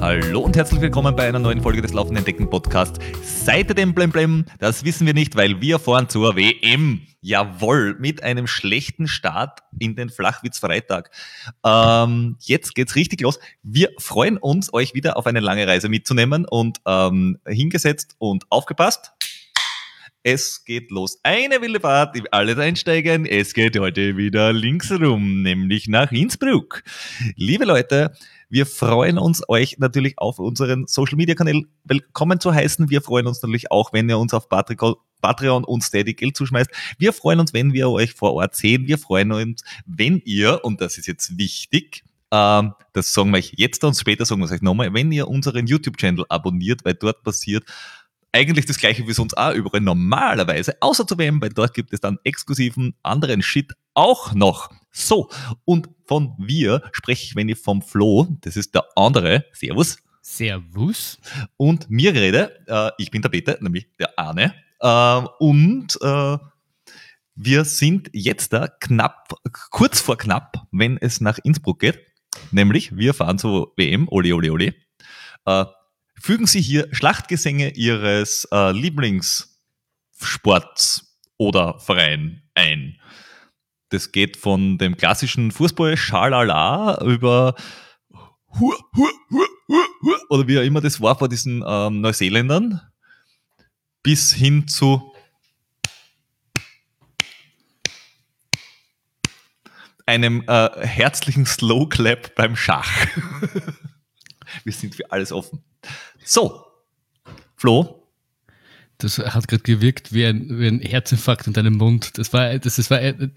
Hallo und herzlich willkommen bei einer neuen Folge des Laufenden Decken Podcast. Seid ihr dem Blemblem? Das wissen wir nicht, weil wir fahren zur WM. Jawohl, mit einem schlechten Start in den Flachwitz-Freitag. Ähm, jetzt geht's richtig los. Wir freuen uns, euch wieder auf eine lange Reise mitzunehmen und ähm, hingesetzt und aufgepasst. Es geht los. Eine wilde Fahrt, alle einsteigen. Es geht heute wieder links rum, nämlich nach Innsbruck. Liebe Leute, wir freuen uns, euch natürlich auf unseren Social Media Kanälen willkommen zu heißen. Wir freuen uns natürlich auch, wenn ihr uns auf Patreon und Steady Geld zuschmeißt. Wir freuen uns, wenn wir euch vor Ort sehen. Wir freuen uns, wenn ihr, und das ist jetzt wichtig, ähm, das sagen wir euch jetzt und später sagen wir es euch nochmal, wenn ihr unseren YouTube-Channel abonniert, weil dort passiert eigentlich das gleiche wie sonst auch überall normalerweise, außer zu WM, weil dort gibt es dann exklusiven anderen Shit auch noch. So, und von wir spreche ich, wenn ich vom Flo, das ist der andere, Servus. Servus. Und mir rede, äh, ich bin der Peter, nämlich der Arne. Äh, und äh, wir sind jetzt da knapp, kurz vor knapp, wenn es nach Innsbruck geht. Nämlich, wir fahren zur WM, ole, ole, ole. Fügen Sie hier Schlachtgesänge Ihres äh, Lieblingssports oder Verein ein. Das geht von dem klassischen Fußball Schalala über Hur, Hur, Hur, Hur, Hur, oder wie auch immer das war vor diesen ähm, Neuseeländern bis hin zu einem äh, herzlichen Slow Clap beim Schach. Wir sind für alles offen. So, Flo. Das hat gerade gewirkt wie ein, wie ein Herzinfarkt in deinem Mund. Das war, das, das war ein,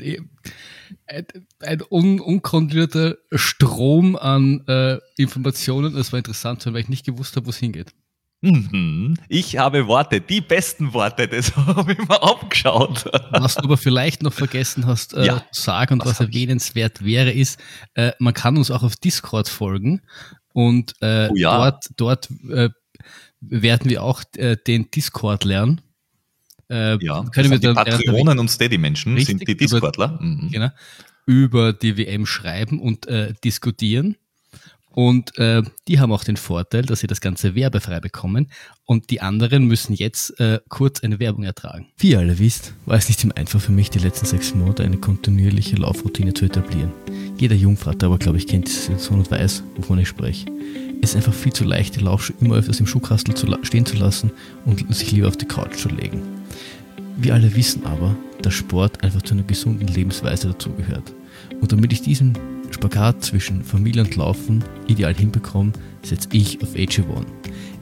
ein, ein un, unkontrollierter Strom an äh, Informationen. Das war interessant, weil ich nicht gewusst habe, wo es hingeht. Mhm. Ich habe Worte, die besten Worte, das habe ich mir abgeschaut. Was du aber vielleicht noch vergessen hast äh, ja, zu sagen und was erwähnenswert wäre, ist, äh, man kann uns auch auf Discord folgen und äh, oh ja. dort, dort äh, werden wir auch äh, den Discord lernen. Äh, ja, können wir dann, die Patronen und Steady-Menschen sind die Discordler. Über, mhm. genau, über die WM schreiben und äh, diskutieren. Und äh, die haben auch den Vorteil, dass sie das Ganze werbefrei bekommen und die anderen müssen jetzt äh, kurz eine Werbung ertragen. Wie ihr alle wisst, war es nicht immer einfach für mich, die letzten sechs Monate eine kontinuierliche Laufroutine zu etablieren. Jeder Jungvater aber, glaube ich, kennt die Situation und weiß, wovon ich spreche. Es ist einfach viel zu leicht, die Laufschuhe immer öfters im Schuhkastel zu stehen zu lassen und sich lieber auf die Couch zu legen. Wir alle wissen aber, dass Sport einfach zu einer gesunden Lebensweise dazugehört. Und damit ich diesen Spagat zwischen Familie und Laufen ideal hinbekomme, setze ich auf AG1.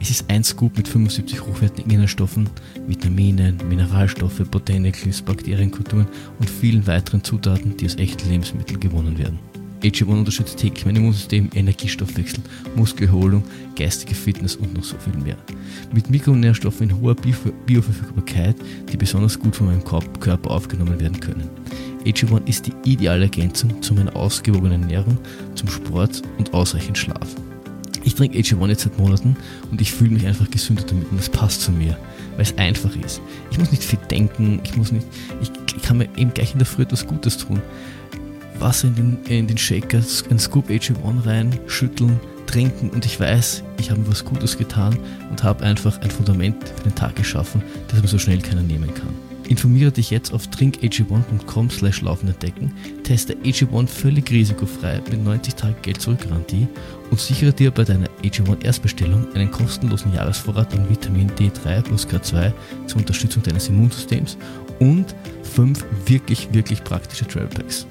Es ist ein Scoop mit 75 hochwertigen Inhaltsstoffen, Vitaminen, Mineralstoffe, Botanicals, Bakterienkulturen und vielen weiteren Zutaten, die aus echten Lebensmitteln gewonnen werden. AG1 unterstützt täglich mein Immunsystem, Energiestoffwechsel, Muskelholung, geistige Fitness und noch so viel mehr. Mit Mikronährstoffen in hoher Bioverfügbarkeit, die besonders gut von meinem Körper aufgenommen werden können. AG1 ist die ideale Ergänzung zu meiner ausgewogenen Ernährung, zum Sport und ausreichend Schlaf. Ich trinke AG1 jetzt seit Monaten und ich fühle mich einfach gesünder damit und es passt zu mir, weil es einfach ist. Ich muss nicht viel denken, ich muss nicht, ich, ich kann mir eben gleich in der Früh etwas Gutes tun. Wasser in den, in den Shaker, ein Scoop AG1 rein, schütteln, trinken und ich weiß, ich habe mir was Gutes getan und habe einfach ein Fundament für den Tag geschaffen, das mir so schnell keiner nehmen kann. Informiere dich jetzt auf drinkag1.com slash laufenentdecken, teste AG1 völlig risikofrei mit 90 Tage Geld zurück-Garantie und sichere dir bei deiner AG1 Erstbestellung einen kostenlosen Jahresvorrat an Vitamin D3 plus K2 zur Unterstützung deines Immunsystems und fünf wirklich, wirklich praktische Travel Packs.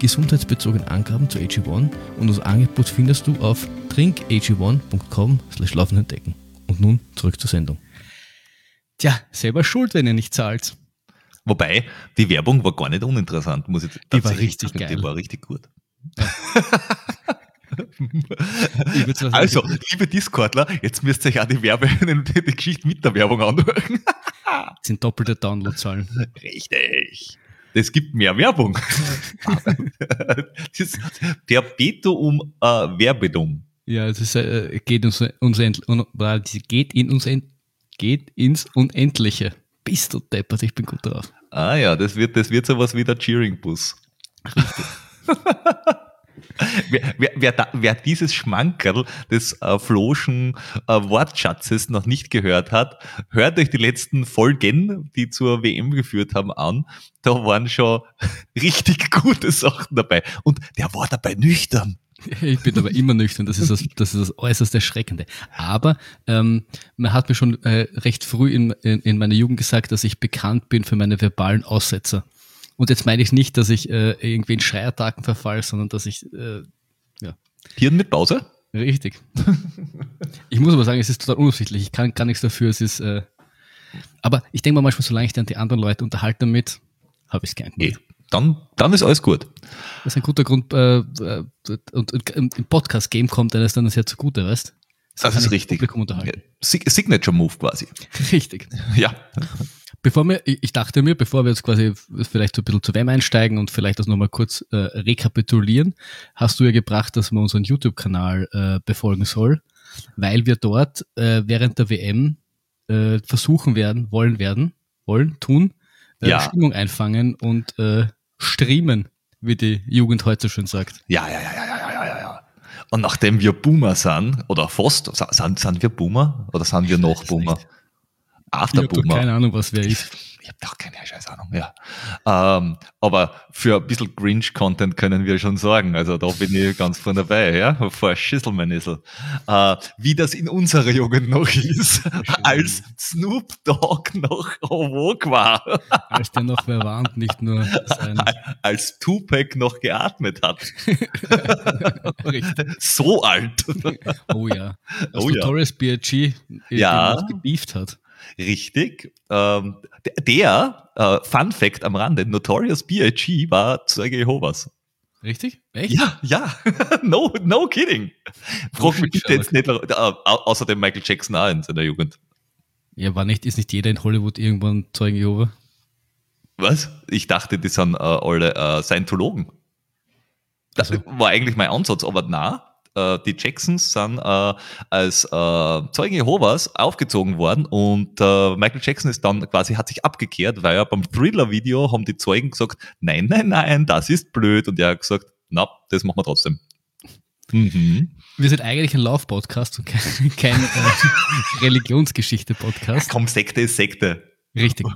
Gesundheitsbezogene Angaben zu AG1 und das Angebot findest du auf drinkag1.com slash laufenentdecken. Und nun zurück zur Sendung. Tja, selber schuld, wenn ihr nicht zahlt. Wobei, die Werbung war gar nicht uninteressant, muss ich Die war richtig sagen. geil. Die war richtig gut. Ja. also, liebe Discordler, jetzt müsst ihr euch auch die, Werbe, die Geschichte mit der Werbung anhören. das sind doppelte Downloadzahlen. Richtig. Das gibt mehr Werbung. das Perpetuum äh, Verbedum. Ja, es ist, äh, geht, uns, uns, geht, in uns, geht ins Unendliche. Bist du deppert, ich bin gut drauf. Ah ja, das wird, das wird sowas wie der Cheering-Bus. Richtig. wer, wer, wer, wer, dieses Schmankerl des äh, Floschen äh, Wortschatzes noch nicht gehört hat, hört euch die letzten Folgen, die zur WM geführt haben, an. Da waren schon richtig gute Sachen dabei. Und der war dabei nüchtern. Ich bin aber immer nüchtern, das ist das, das, ist das äußerst Erschreckende. Aber ähm, man hat mir schon äh, recht früh in, in, in meiner Jugend gesagt, dass ich bekannt bin für meine verbalen Aussetzer. Und jetzt meine ich nicht, dass ich äh, irgendwie in Schreiattacken verfall, sondern dass ich, äh, ja. Hirn mit Pause? Richtig. ich muss aber sagen, es ist total unabsichtlich. Ich kann gar nichts dafür. Es ist, äh, aber ich denke mal manchmal, solange ich dann die anderen Leute unterhalte damit, habe ich es gern gemacht. Dann, dann ist alles gut. Das ist ein guter Grund. Äh, äh und, und, im Podcast-Game kommt eines dann sehr zugute, weißt Das, ist richtig. Signature Move quasi. Richtig. Ja. Bevor wir, ich dachte mir, bevor wir jetzt quasi vielleicht so ein bisschen zu WEM einsteigen und vielleicht das nochmal kurz äh, rekapitulieren, hast du ja gebracht, dass man unseren YouTube-Kanal äh, befolgen soll, weil wir dort äh, während der WM äh, versuchen werden, wollen werden, wollen, tun, äh, ja. Stimmung einfangen und äh, streamen, wie die Jugend heute so schön sagt. Ja, ja, ja, ja. Und nachdem wir Boomer sind, oder fast, sind, sind wir Boomer oder sind wir noch Boomer? Ich habe keine Ahnung, was wer ist. Habe doch keine scheiß Ahnung, ja. Ähm, aber für ein bisschen Grinch-Content können wir schon sorgen. Also da bin ich ganz von dabei, ja. Vor Schüsselmänissel. Äh, wie das in unserer Jugend noch ist, als Snoop Dogg noch Vogue war. Als der noch verwarnt, nicht nur sein. Als Tupac noch geatmet hat. so alt. Oh ja. Als oh ja. B.I.G. ja. gebieft hat. Richtig. Ähm, der, äh, Fun Fact am Rande, Notorious B.I.G. war Zeuge Jehovas. Richtig? Echt? Ja, ja. no, no kidding. Frag mich bitte jetzt nicht, äh, außer dem Michael Jackson auch in seiner Jugend. Ja, war nicht, ist nicht jeder in Hollywood irgendwann Zeuge Jehova? Was? Ich dachte, die sind äh, alle äh, Scientologen. Das also. war eigentlich mein Ansatz, aber na, die Jacksons sind äh, als äh, Zeugen Jehovas aufgezogen worden und äh, Michael Jackson ist dann quasi, hat sich abgekehrt, weil er beim Thriller-Video haben die Zeugen gesagt, nein, nein, nein, das ist blöd und er hat gesagt, na, das machen wir trotzdem. Mhm. Wir sind eigentlich ein Lauf-Podcast und kein, kein äh, Religionsgeschichte-Podcast. Komm, Sekte ist Sekte. Richtig.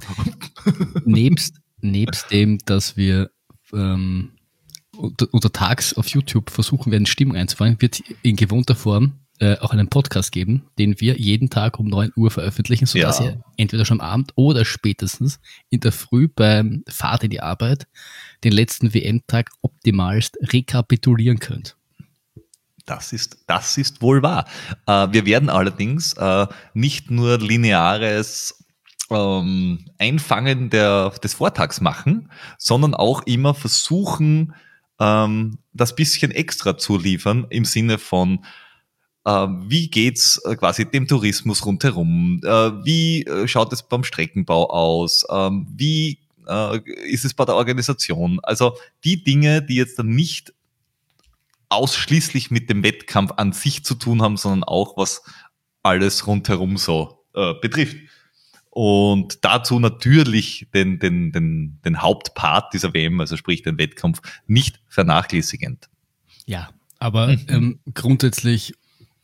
nebst, nebst dem, dass wir ähm, unter, Tags auf YouTube versuchen werden, Stimmung einzufangen, wird in gewohnter Form äh, auch einen Podcast geben, den wir jeden Tag um 9 Uhr veröffentlichen, sodass ja. ihr entweder schon am Abend oder spätestens in der Früh beim Fahrt in die Arbeit den letzten WM-Tag optimalst rekapitulieren könnt. Das ist, das ist wohl wahr. Äh, wir werden allerdings äh, nicht nur lineares ähm, Einfangen der, des Vortags machen, sondern auch immer versuchen, ähm, das bisschen extra zu liefern im Sinne von äh, wie geht's äh, quasi dem Tourismus rundherum? Äh, wie äh, schaut es beim Streckenbau aus? Ähm, wie äh, ist es bei der Organisation? Also die Dinge, die jetzt dann nicht ausschließlich mit dem Wettkampf an sich zu tun haben, sondern auch was alles rundherum so äh, betrifft. Und dazu natürlich den, den, den, den Hauptpart dieser WM, also sprich den Wettkampf, nicht vernachlässigend. Ja, aber mhm. ähm, grundsätzlich,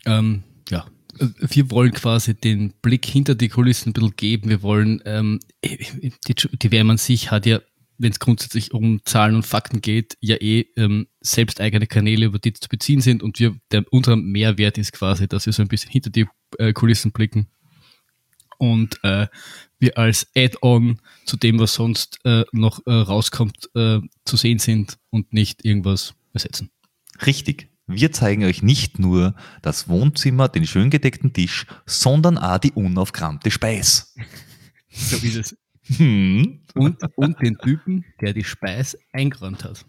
ähm, ja, wir wollen quasi den Blick hinter die Kulissen ein bisschen geben. Wir wollen, ähm, die, die WM an sich hat ja, wenn es grundsätzlich um Zahlen und Fakten geht, ja eh ähm, selbst eigene Kanäle, über die zu beziehen sind. Und wir, der, unser Mehrwert ist quasi, dass wir so ein bisschen hinter die äh, Kulissen blicken und äh, wir als Add-on zu dem, was sonst äh, noch äh, rauskommt, äh, zu sehen sind und nicht irgendwas ersetzen. Richtig. Wir zeigen euch nicht nur das Wohnzimmer, den schön gedeckten Tisch, sondern auch die unaufkramte Speis. so ist es. Hm. Und, und den Typen, der die Speis eingeräumt hat.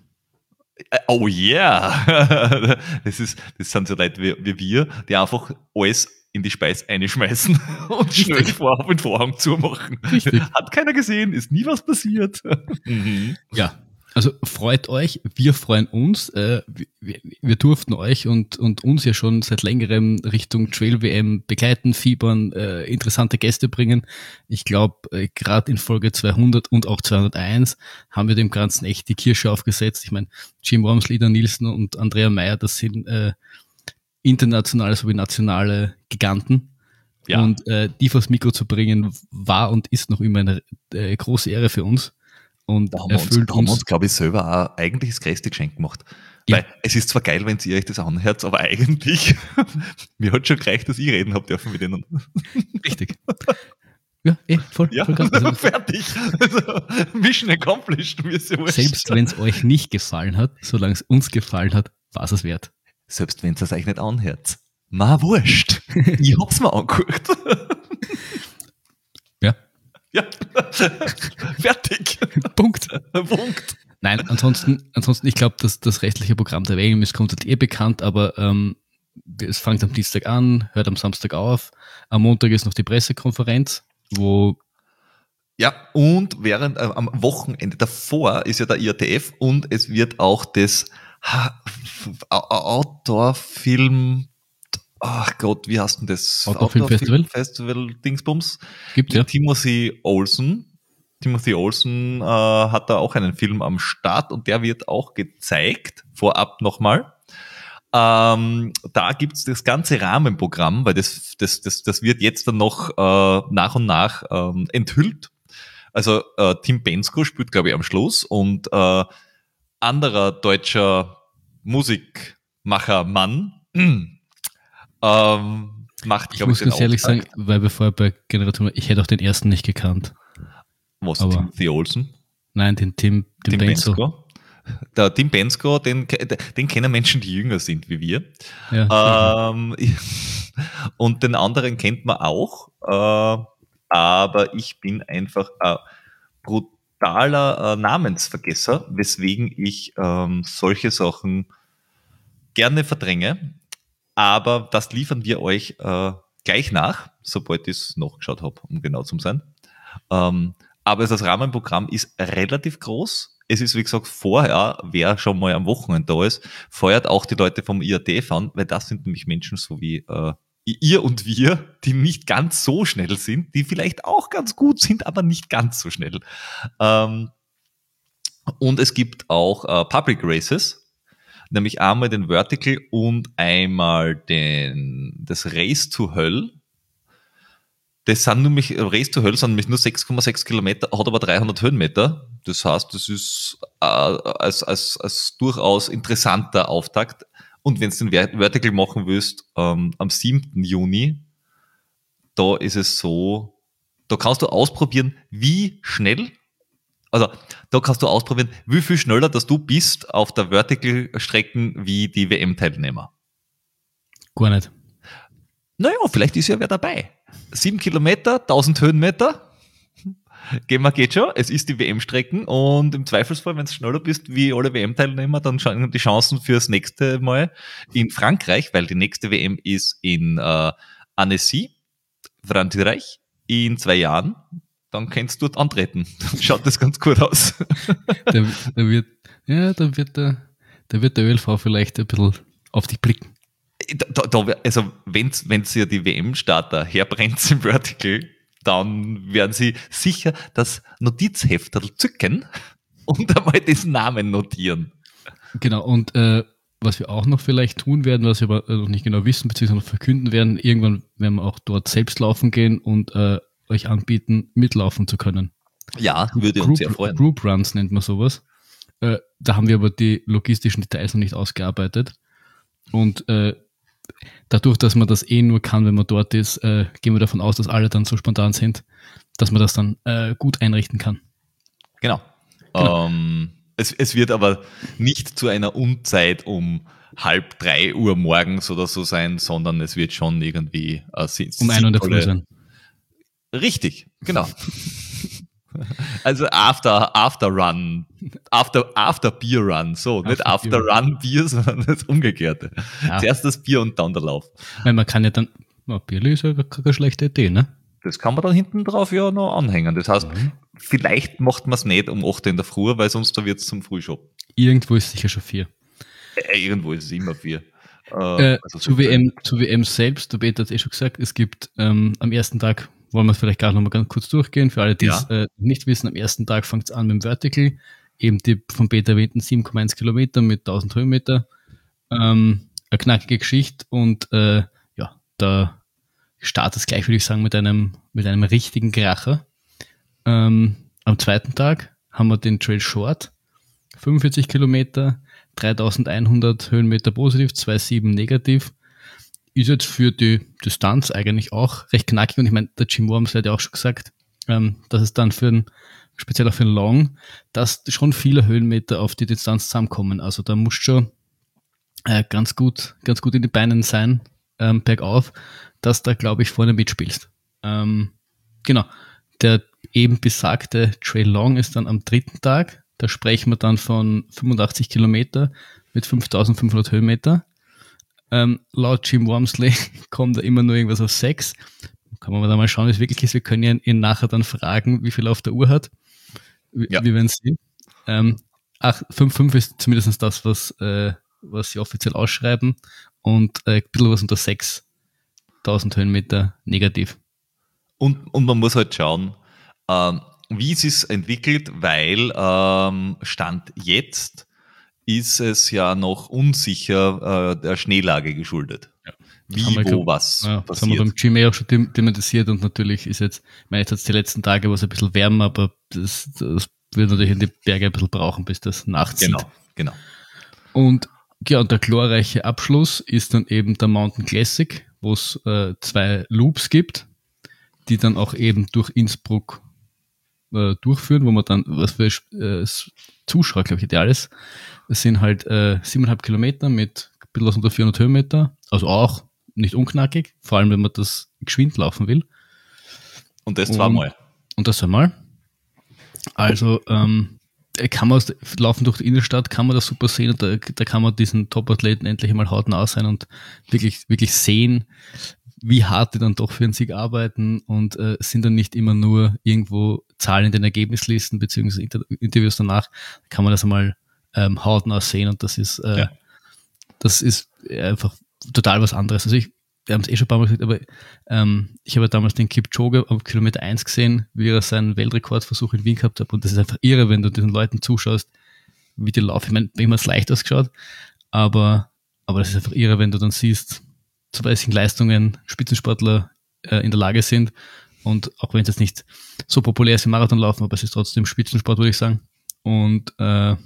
Äh, oh yeah! Das, ist, das sind so Leute wie, wie wir, die einfach alles in die Speis einschmeißen und schnell vor den Vorhang zumachen. Richtig. Hat keiner gesehen, ist nie was passiert. Mhm. Ja, also freut euch, wir freuen uns. Äh, wir, wir, durften euch und, und uns ja schon seit längerem Richtung Trail WM begleiten, fiebern, äh, interessante Gäste bringen. Ich glaube, äh, gerade in Folge 200 und auch 201 haben wir dem Ganzen echt die Kirsche aufgesetzt. Ich meine, Jim Worms, Lieder Nielsen und Andrea Meyer, das sind äh, internationale sowie nationale Giganten. Ja. Und äh, die vors Mikro zu bringen, war und ist noch immer eine äh, große Ehre für uns. Und da haben wir uns, uns, uns glaube ich, selber auch eigentlich das größte Geschenk gemacht. Ja. Weil es ist zwar geil, wenn ihr euch das anhört, aber eigentlich, mir hat schon gereicht, dass ich reden habe dürfen mit ihnen. Richtig. Ja, eh, voll. Ja, voll also, fertig. Also, Mission accomplished. Mir Selbst wenn es euch nicht gefallen hat, solange es uns gefallen hat, war es es wert. Selbst wenn es euch nicht anhört. Ma wurscht. ich hab's mir angeguckt. Ja. Ja. Fertig. Punkt. Punkt. Nein, ansonsten, ansonsten, ich glaube, dass das restliche Programm der WM ist komplett eh bekannt, aber ähm, es fängt am Dienstag an, hört am Samstag auf. Am Montag ist noch die Pressekonferenz, wo ja, und während äh, am Wochenende davor ist ja der IATF und es wird auch das Outdoor-Film ach Gott, wie heißt denn das? Outdoor Festival? Festival Dingsbums. Gibt ja. Timothy Olsen. Timothy Olsen äh, hat da auch einen Film am Start und der wird auch gezeigt, vorab nochmal. Ähm, da gibt's das ganze Rahmenprogramm, weil das, das, das, das wird jetzt dann noch äh, nach und nach ähm, enthüllt. Also äh, Tim Bensko spielt, glaube ich, am Schluss und äh, anderer deutscher Musikmacher Mann ähm, macht, ich muss ich, ganz ehrlich sagen, weil bevor bei Generation, ich hätte auch den ersten nicht gekannt. Was, Aber, Timothy Olsen? Nein, den Tim, den Tim Bensko. Bensko. Der Tim Bensko, den, den kennen Menschen, die jünger sind wie wir. Ja, ähm, und den anderen kennt man auch, äh, aber ich bin einfach ein brutaler äh, Namensvergesser, weswegen ich ähm, solche Sachen gerne verdränge. Aber das liefern wir euch äh, gleich nach, sobald ich es noch geschaut habe, um genau zu sein. Ähm, aber das Rahmenprogramm ist relativ groß. Es ist, wie gesagt, vorher, wer schon mal am Wochenende da ist, feuert auch die Leute vom IAT an, weil das sind nämlich Menschen so wie äh, ihr und wir, die nicht ganz so schnell sind, die vielleicht auch ganz gut sind, aber nicht ganz so schnell. Ähm, und es gibt auch äh, Public Races, nämlich einmal den Vertical und einmal den, das Race to Höll. Das sind nämlich, Race to Höll sind nämlich nur 6,6 Kilometer, hat aber 300 Höhenmeter. Das heißt, das ist äh, als, als, als durchaus interessanter Auftakt. Und wenn du den Vertical machen willst, ähm, am 7. Juni, da ist es so, da kannst du ausprobieren, wie schnell also da kannst du ausprobieren, wie viel schneller dass du bist auf der Vertical-Strecken wie die WM-Teilnehmer. Gar nicht. Naja, vielleicht ist ja wer dabei. Sieben Kilometer, 1000 Höhenmeter. Gehen wir, geht schon. Es ist die WM-Strecken und im Zweifelsfall, wenn du schneller bist wie alle WM-Teilnehmer, dann schauen die Chancen fürs nächste Mal in Frankreich, weil die nächste WM ist in äh, Annecy, Frankreich, in zwei Jahren dann kannst du dort antreten. Dann schaut das ganz gut aus. da, da wird, ja, dann wird der, da wird der ÖLV vielleicht ein bisschen auf dich blicken. Da, da, also wenn wenn's ja die WM-Starter herbrennt im Vertical, dann werden sie sicher das Notizheft zücken und einmal diesen Namen notieren. Genau, und äh, was wir auch noch vielleicht tun werden, was wir aber noch nicht genau wissen, beziehungsweise noch verkünden werden, irgendwann werden wir auch dort selbst laufen gehen und äh, euch anbieten, mitlaufen zu können. Ja, würde Group, uns sehr freuen. Group Runs nennt man sowas. Äh, da haben wir aber die logistischen Details noch nicht ausgearbeitet. Und äh, dadurch, dass man das eh nur kann, wenn man dort ist, äh, gehen wir davon aus, dass alle dann so spontan sind, dass man das dann äh, gut einrichten kann. Genau. genau. Ähm, es, es wird aber nicht zu einer Unzeit um halb drei Uhr morgens oder so sein, sondern es wird schon irgendwie äh, um ein Uhr der Früh sein. Richtig, genau. Also after, after Run, after, after Beer Run, so, after nicht After Beer. Run Bier, sondern das Umgekehrte. Ja. Zuerst das Bier und dann der Lauf. Weil man kann ja dann, Bier ist ja keine schlechte Idee, ne? Das kann man dann hinten drauf ja noch anhängen. Das heißt, mhm. vielleicht macht man es nicht um 8 in der Früh, weil sonst da wird es zum Frühshop. Irgendwo ist sicher schon vier. Äh, irgendwo ist es immer vier. Äh, also zu, WM, zu WM selbst, der Peter hat es eh schon gesagt, es gibt ähm, am ersten Tag, wollen wir es vielleicht gerade nochmal ganz kurz durchgehen, für alle, die es ja. äh, nicht wissen, am ersten Tag fängt es an mit dem Vertical, eben die von Peter erwähnten 7,1 Kilometer mit 1000 Höhenmeter. Ähm, eine knackige Geschichte und äh, ja, da startet es gleich, würde ich sagen, mit einem, mit einem richtigen Kracher. Ähm, am zweiten Tag haben wir den Trail Short, 45 Kilometer, 3100 Höhenmeter positiv, 2,7 negativ. Ist jetzt für die Distanz eigentlich auch recht knackig und ich meine, der Jim Worms hat ja auch schon gesagt, ähm, dass es dann für ein, speziell auch für ein Long, dass schon viele Höhenmeter auf die Distanz zusammenkommen. Also da muss schon äh, ganz gut, ganz gut in die Beinen sein, ähm, bergauf, dass da, glaube ich, vorne mitspielst. Ähm, genau. Der eben besagte Trail Long ist dann am dritten Tag. Da sprechen wir dann von 85 Kilometer mit 5500 Höhenmeter. Ähm, laut Jim Wormsley kommt da immer nur irgendwas auf 6. Kann man da mal schauen, wie es wirklich ist. Wir können ihn, ihn nachher dann fragen, wie viel er auf der Uhr hat. Wie, ja. wir werden sehen. Ähm, 5,5 ist zumindest das, was, äh, was sie offiziell ausschreiben. Und äh, ein bisschen was unter 6000 Höhenmeter negativ. Und, und man muss halt schauen, ähm, wie es sich entwickelt, weil ähm, Stand jetzt ist es ja noch unsicher äh, der Schneelage geschuldet. Ja. Wie, wo, glaub, was ja, Das haben wir beim Gmail auch schon thematisiert und natürlich ist jetzt, ich meine, jetzt hat es die letzten Tage was ein bisschen wärmer, aber das, das wird natürlich in die Berge ein bisschen brauchen, bis das nachzieht. Genau, genau. Und ja, und der glorreiche Abschluss ist dann eben der Mountain Classic, wo es äh, zwei Loops gibt, die dann auch eben durch Innsbruck äh, durchführen, wo man dann, was für äh, Zuschauer, glaube ich, ideal ist. Es sind halt äh, siebeneinhalb Kilometer mit ein bisschen was unter 400 Höhenmeter, also auch nicht unknackig, vor allem wenn man das geschwind laufen will. Und das zweimal. Und das zweimal. Also ähm, kann man laufen durch die Innenstadt, kann man das super sehen und da, da kann man diesen Top-Athleten endlich mal hautnah sein und wirklich, wirklich sehen, wie hart die dann doch für einen Sieg arbeiten und äh, sind dann nicht immer nur irgendwo Zahlen in den Ergebnislisten beziehungsweise Inter Interviews danach, kann man das einmal ähm, hautnah sehen und das ist, äh, ja. das ist einfach total was anderes. Also ich, wir haben es eh schon ein paar Mal gesagt, aber ähm, ich habe damals den Kipchoge auf Kilometer 1 gesehen, wie er seinen Weltrekordversuch in Wien gehabt hat und das ist einfach irre, wenn du diesen Leuten zuschaust, wie die laufen. Ich meine, immer es leicht ausgeschaut, aber, aber das ist einfach irre, wenn du dann siehst, zu welchen Leistungen Spitzensportler äh, in der Lage sind. Und auch wenn es jetzt nicht so populär ist im Marathonlaufen, aber es ist trotzdem Spitzensport, würde ich sagen. Und äh, ja.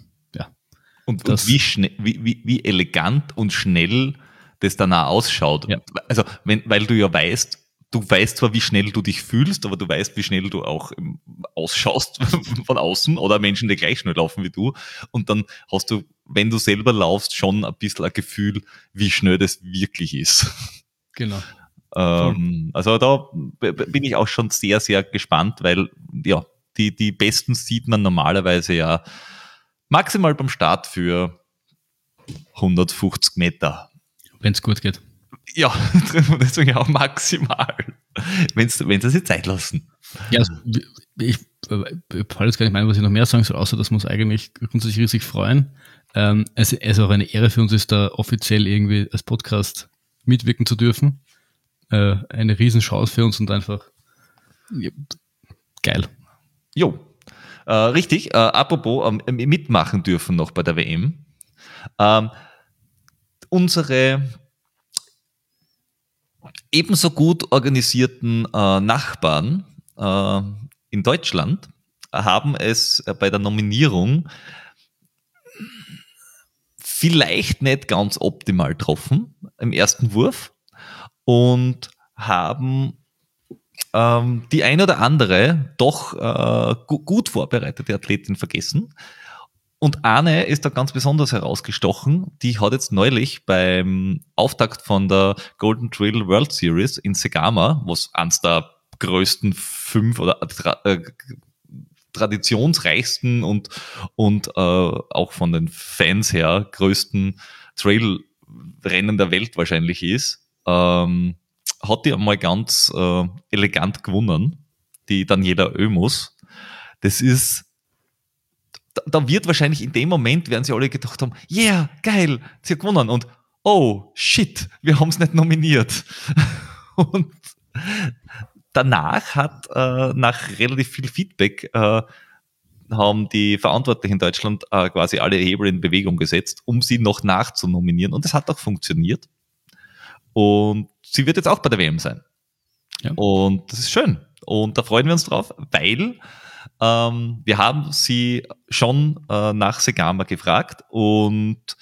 Und, und wie, schnell, wie, wie, wie elegant und schnell das danach ausschaut. Ja. Also, wenn, weil du ja weißt, du weißt zwar, wie schnell du dich fühlst, aber du weißt, wie schnell du auch ausschaust von außen oder Menschen, die gleich schnell laufen wie du. Und dann hast du, wenn du selber laufst, schon ein bisschen ein Gefühl, wie schnell das wirklich ist. Genau. Ähm, also da bin ich auch schon sehr, sehr gespannt, weil ja, die, die Besten sieht man normalerweise ja maximal beim Start für 150 Meter. Wenn es gut geht. Ja, deswegen auch maximal, wenn sie sich Zeit lassen. Ja, also ich, äh, ich kann jetzt gar nicht meinen, was ich noch mehr sagen soll, außer dass wir uns eigentlich grundsätzlich riesig freuen. Ähm, es ist auch eine Ehre für uns, ist da offiziell irgendwie als Podcast mitwirken zu dürfen. Äh, eine Riesenchance für uns und einfach ja, geil. Jo, äh, richtig. Äh, apropos ähm, mitmachen dürfen noch bei der WM. Ähm, unsere ebenso gut organisierten äh, Nachbarn äh, in Deutschland haben es äh, bei der Nominierung vielleicht nicht ganz optimal getroffen im ersten Wurf und haben ähm, die ein oder andere doch äh, gut vorbereitete Athletin vergessen. Und eine ist da ganz besonders herausgestochen. Die hat jetzt neulich beim Auftakt von der Golden Trail World Series in Segama, was eines der größten fünf oder äh, traditionsreichsten und, und äh, auch von den Fans her größten Trailrennen der Welt wahrscheinlich ist, ähm, hat die einmal ganz äh, elegant gewonnen, die Daniela Oemus das ist, da, da wird wahrscheinlich in dem Moment, werden sie alle gedacht haben, yeah, geil, sie hat gewonnen und oh, shit, wir haben es nicht nominiert. und danach hat, äh, nach relativ viel Feedback, äh, haben die Verantwortlichen in Deutschland äh, quasi alle Hebel in Bewegung gesetzt, um sie noch nachzunominieren. Und das hat auch funktioniert. Und sie wird jetzt auch bei der WM sein. Ja. Und das ist schön. Und da freuen wir uns drauf, weil ähm, wir haben sie schon äh, nach Segama gefragt und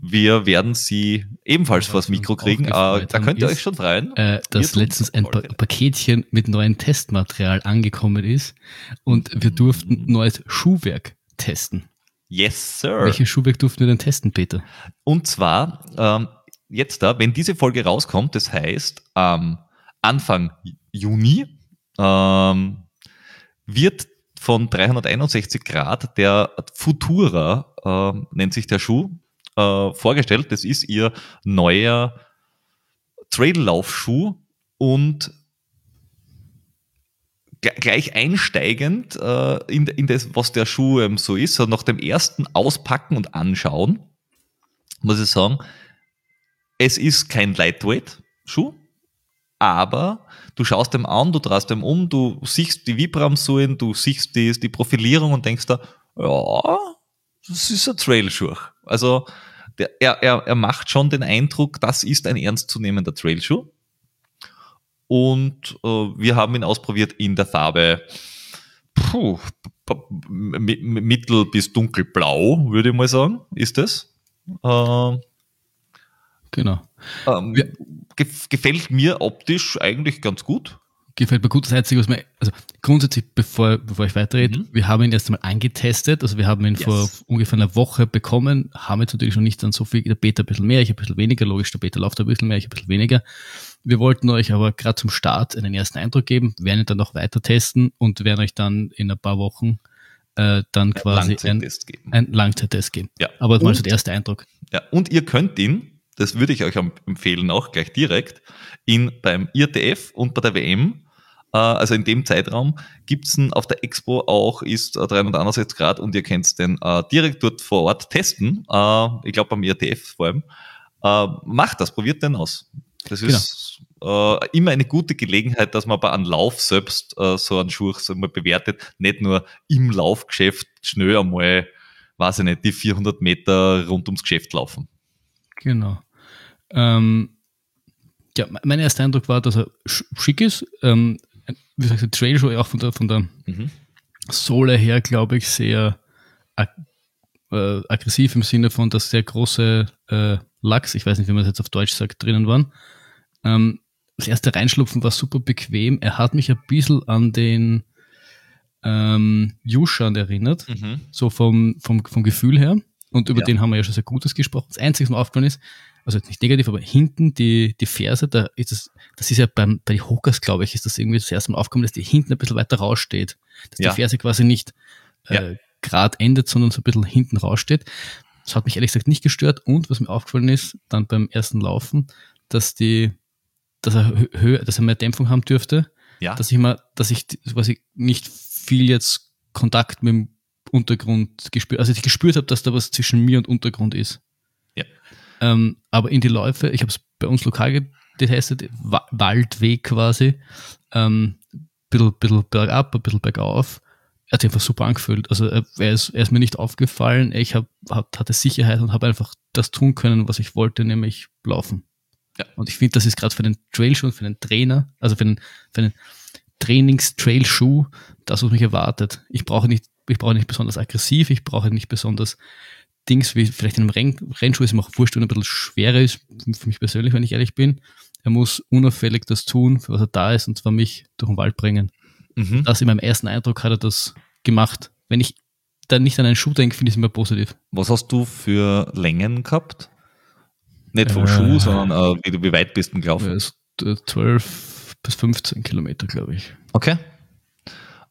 wir werden sie ebenfalls ja, vors Mikro kriegen. Äh, da könnt ihr ist, euch schon freuen. Äh, dass letztens ein pa Paketchen mit neuem Testmaterial angekommen ist und wir durften mhm. neues Schuhwerk testen. Yes, sir. Welches Schuhwerk durften wir denn testen, Peter? Und zwar ähm, jetzt da, wenn diese Folge rauskommt, das heißt ähm, Anfang Juni, ähm, wird von 361 Grad der Futura, äh, nennt sich der Schuh, äh, vorgestellt. Das ist ihr neuer Traillaufschuh und gleich einsteigend äh, in, in das, was der Schuh ähm, so ist, so nach dem ersten Auspacken und Anschauen, muss ich sagen, es ist kein Lightweight-Schuh, aber du schaust dem an, du drehst dem um, du siehst die Vibramsohlen, du siehst die, die Profilierung und denkst da, ja, das ist ein Trailschuh. Also der, er, er, er macht schon den Eindruck, das ist ein ernstzunehmender Trailschuh. Und äh, wir haben ihn ausprobiert in der Farbe puh, mittel- bis dunkelblau, würde ich mal sagen, ist es. Äh, genau. Ähm, gefällt mir optisch eigentlich ganz gut gefällt mir gut. Das Einzige, was mir, also grundsätzlich, bevor, bevor ich weiterrede, mhm. wir haben ihn erst einmal angetestet. Also wir haben ihn yes. vor ungefähr einer Woche bekommen, haben jetzt natürlich noch nicht dann so viel, der Beta ein bisschen mehr, ich ein bisschen weniger, logisch, der Beta läuft ein bisschen mehr, ich ein bisschen weniger. Wir wollten euch aber gerade zum Start einen ersten Eindruck geben, werden ihn dann noch weiter testen und werden euch dann in ein paar Wochen äh, dann quasi ein, ein Langzeittest geben. Ja. Aber war so der erste Eindruck. Ja, und ihr könnt ihn das würde ich euch empfehlen, auch gleich direkt, in, beim IRTF und bei der WM äh, also in dem Zeitraum gibt's es auf der Expo auch, ist 361 Grad und ihr könnt den äh, direkt dort vor Ort testen. Äh, ich glaube beim IRTF vor allem. Äh, macht das, probiert den aus. Das ist genau. äh, immer eine gute Gelegenheit, dass man bei einem Lauf selbst äh, so einen Schuh so mal bewertet, nicht nur im Laufgeschäft schnell einmal, weiß ich nicht, die 400 Meter rund ums Geschäft laufen. Genau. Ähm, ja, mein erster Eindruck war, dass er schick ist. Ähm, wie gesagt, die Trailshow auch von der, von der mhm. Sohle her, glaube ich, sehr ag äh, aggressiv im Sinne von, dass sehr große äh, Lachs, ich weiß nicht, wie man es jetzt auf Deutsch sagt, drinnen waren. Ähm, das erste Reinschlupfen war super bequem. Er hat mich ein bisschen an den ähm, Yushan erinnert, mhm. so vom, vom, vom Gefühl her. Und über ja. den haben wir ja schon sehr Gutes gesprochen. Das Einzige, was mir aufgefallen ist, also nicht negativ, aber hinten die, die Ferse, da ist es, das ist ja beim, bei den Hookers, glaube ich, ist das irgendwie das erste Mal aufgekommen, dass die hinten ein bisschen weiter raussteht. Dass ja. die Ferse quasi nicht äh, ja. gerade endet, sondern so ein bisschen hinten raussteht. Das hat mich ehrlich gesagt nicht gestört. Und was mir aufgefallen ist, dann beim ersten Laufen, dass die, dass er höher, dass er mehr Dämpfung haben dürfte. Ja. Dass ich mal, dass ich quasi nicht viel jetzt Kontakt mit dem Untergrund gespürt, also ich gespürt habe, dass da was zwischen mir und Untergrund ist. Ähm, aber in die Läufe, ich habe es bei uns lokal getestet, Waldweg quasi, ähm, bisschen, bisschen bergab, ein bisschen bergauf. Er hat sich einfach super angefühlt. Also er, ist, er ist mir nicht aufgefallen. Ich hab, hab, hatte Sicherheit und habe einfach das tun können, was ich wollte, nämlich laufen. Ja. Und ich finde, das ist gerade für den Trailschuh und für den Trainer, also für den, für den Trainings-Trailschuh, das, was mich erwartet. Ich brauche nicht, ich brauche nicht besonders aggressiv, ich brauche nicht besonders Dings, wie vielleicht in einem Renn Rennschuh ist, mir auch wurscht, ein bisschen schwerer ist, für mich persönlich, wenn ich ehrlich bin. Er muss unauffällig das tun, für was er da ist, und zwar mich durch den Wald bringen. Mhm. Das in meinem ersten Eindruck hat er das gemacht. Wenn ich dann nicht an einen Schuh denke, finde ich es immer positiv. Was hast du für Längen gehabt? Nicht vom äh, Schuh, sondern äh, wie, wie weit bist du gelaufen? 12 bis 15 Kilometer, glaube ich. Okay.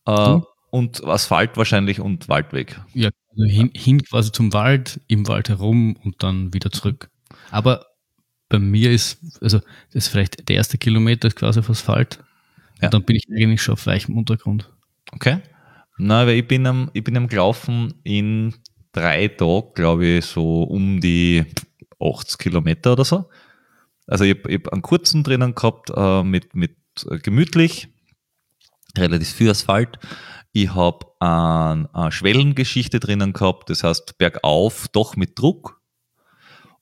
Äh, und Asphalt wahrscheinlich und Waldweg. Ja, also hin, hin quasi zum Wald, im Wald herum und dann wieder zurück. Aber bei mir ist, also das ist vielleicht der erste Kilometer ist quasi auf Asphalt. Ja. Und dann bin ich eigentlich schon auf weichem Untergrund. Okay. Nein, weil ich bin am, ich bin am gelaufen in drei Tagen, glaube ich, so um die 80 Kilometer oder so. Also ich habe hab einen kurzen drinnen gehabt äh, mit, mit äh, gemütlich, relativ viel Asphalt. Ich habe ein, eine Schwellengeschichte drinnen gehabt, das heißt bergauf doch mit Druck.